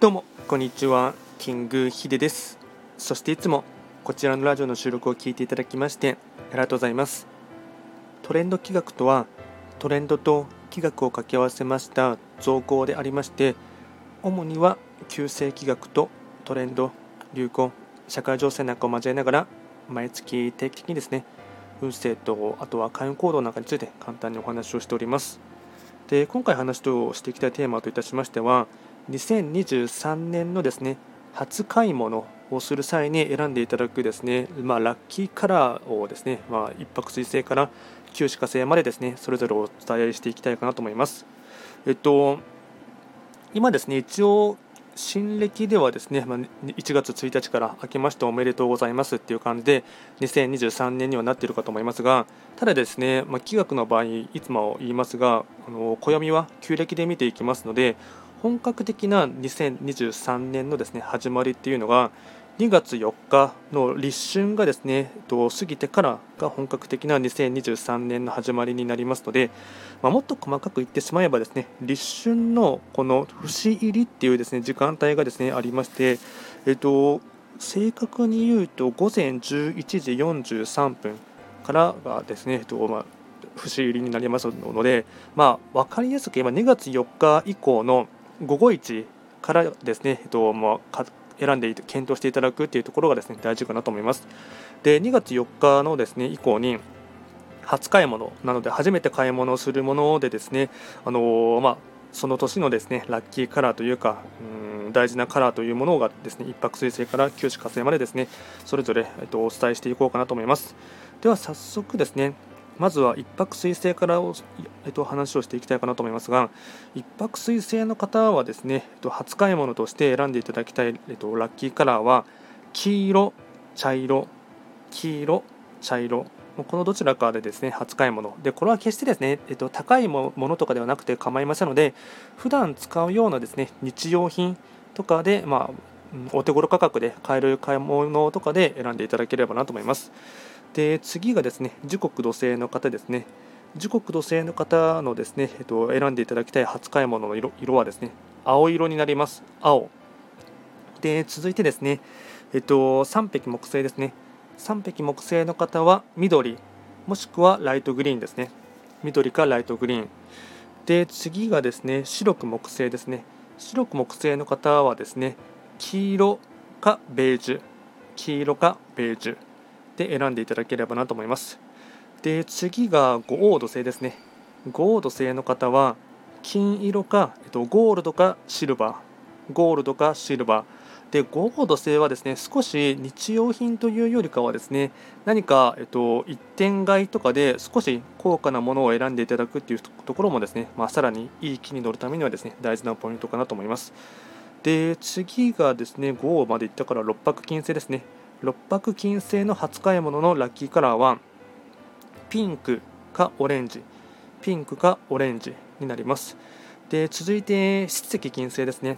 どうもこんにちはキングヒデです。そしていつもこちらのラジオの収録を聞いていただきましてありがとうございます。トレンド企画とはトレンドと企画を掛け合わせました造語でありまして主には旧世企画とトレンド流行社会情勢なんかを交えながら毎月定期的にですね運勢とあとは開運行動なんかについて簡単にお話をしております。で今回話をしていきたいテーマといたしましては2023年のですね初買い物をする際に選んでいただくですね、まあ、ラッキーカラーをですね、まあ、一泊水星から旧歯科星までですねそれぞれお伝えしていきたいかなと思います。えっと今ですね一応新暦ではですね、まあ、1月1日から明けましておめでとうございますっていう感じで2023年にはなっているかと思いますがただですね、まあ、気学の場合いつも言いますがあの暦は旧暦で見ていきますので本格的な2023年のですね始まりっていうのが2月4日の立春がですね過ぎてからが本格的な2023年の始まりになりますので、まあ、もっと細かく言ってしまえばですね立春のこの節入りっていうですね時間帯がですねありまして、えっと、正確に言うと午前11時43分からがですね、えっとまあ、節入りになりますので、まあ、分かりやすく今2月4日以降の午後1からですね、えっとまあ、選んで検討していただくというところがですね大事かなと思います。で2月4日のですね以降に初買い物なので初めて買い物をするものでですね、あのー、まあ、その年のですねラッキーカラーというかうん大事なカラーというものがですね一泊水星から九死火星までですねそれぞれ、えっと、お伝えしていこうかなと思います。では早速ですねまずは1泊水星からを、えっと、話をしていきたいかなと思いますが1泊水星の方はですね、えっと、初買い物として選んでいただきたい、えっと、ラッキーカラーは黄色、茶色、黄色、茶色このどちらかでですね初買い物でこれは決してですね、えっと、高いものとかではなくて構いませんので普段使うようなですね日用品とかで、まあ、お手頃価格で買える買い物とかで選んでいただければなと思います。で次がですね時刻土星の方ですね。時刻土星の方のですね、えっと、選んでいただきたい初買い物の色色はですね青色になります。青。で続いてですねえっと3匹木星ですね。3匹木星の方は緑もしくはライトグリーンですね。緑かライトグリーン。で次がですね白く木星ですね。白く木星の方はですね黄色かベージュ。黄色かベージュ。で選んでいただければなと思います。で次が五黄土星ですね。五黄土星の方は金色か、えっと、ゴールドかシルバーゴールドかシルバーでゴールド星はですね少し日用品というよりかはですね何か、えっと、一点買いとかで少し高価なものを選んでいただくっていうところもですね、まあ、さらにいい気に乗るためにはですね大事なポイントかなと思いますで次がですね5までいったから6泊金星ですね六白金星の初買い物のラッキーカラーはピンクかオレンジ。ピンクかオレンジになります。で続いて七石金星ですね。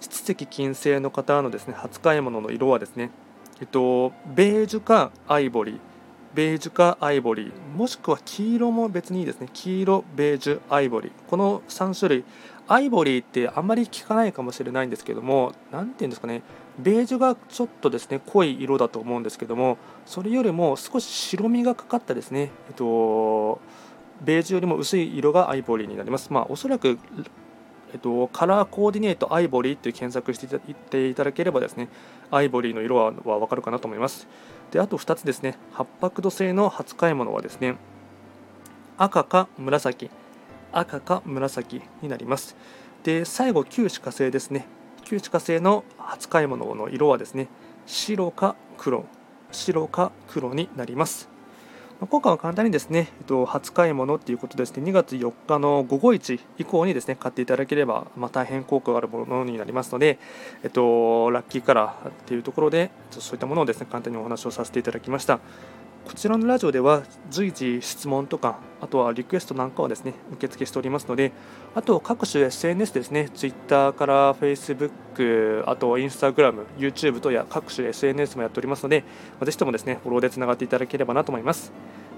七石金星の方のですね初買い物の色はですねえっとベージュかアイボリー。ベージュかアイボリー。もしくは黄色も別にいいですね。黄色ベージュアイボリー。この3種類アイボリーってあんまり聞かないかもしれないんですけども何て言うんですかね。ベージュがちょっとですね濃い色だと思うんですけどもそれよりも少し白みがかかったですね、えっと、ベージュよりも薄い色がアイボリーになります。まあ、おそらくえっと、カラーコーディネートアイボリーって検索していただければですねアイボリーの色はは分かるかなと思います。であと2つですね。八白土製の初買い物はですね赤か紫。赤か紫になります。で最後旧歯科製ですね。旧歯科製の初買い物の色はですね白か黒。白か黒になります。今回は簡単にですね、えっと、初買い物ということですね、2月4日の午後1以降にですね、買っていただければ、まあ、大変効果があるものになりますので、えっと、ラッキーカラーというところで、そういったものをですね、簡単にお話をさせていただきました。こちらのラジオでは随時質問とか、あとはリクエストなんかをですね、受付しておりますので、あと各種 SNS ですね、Twitter から Facebook、あと Instagram、YouTube とや各種 SNS もやっておりますので、ぜひともですね、フォローでつながっていただければなと思います。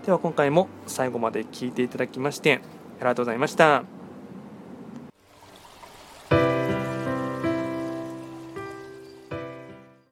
では今回も最後まで聞いていただきまして、ありがとうございました。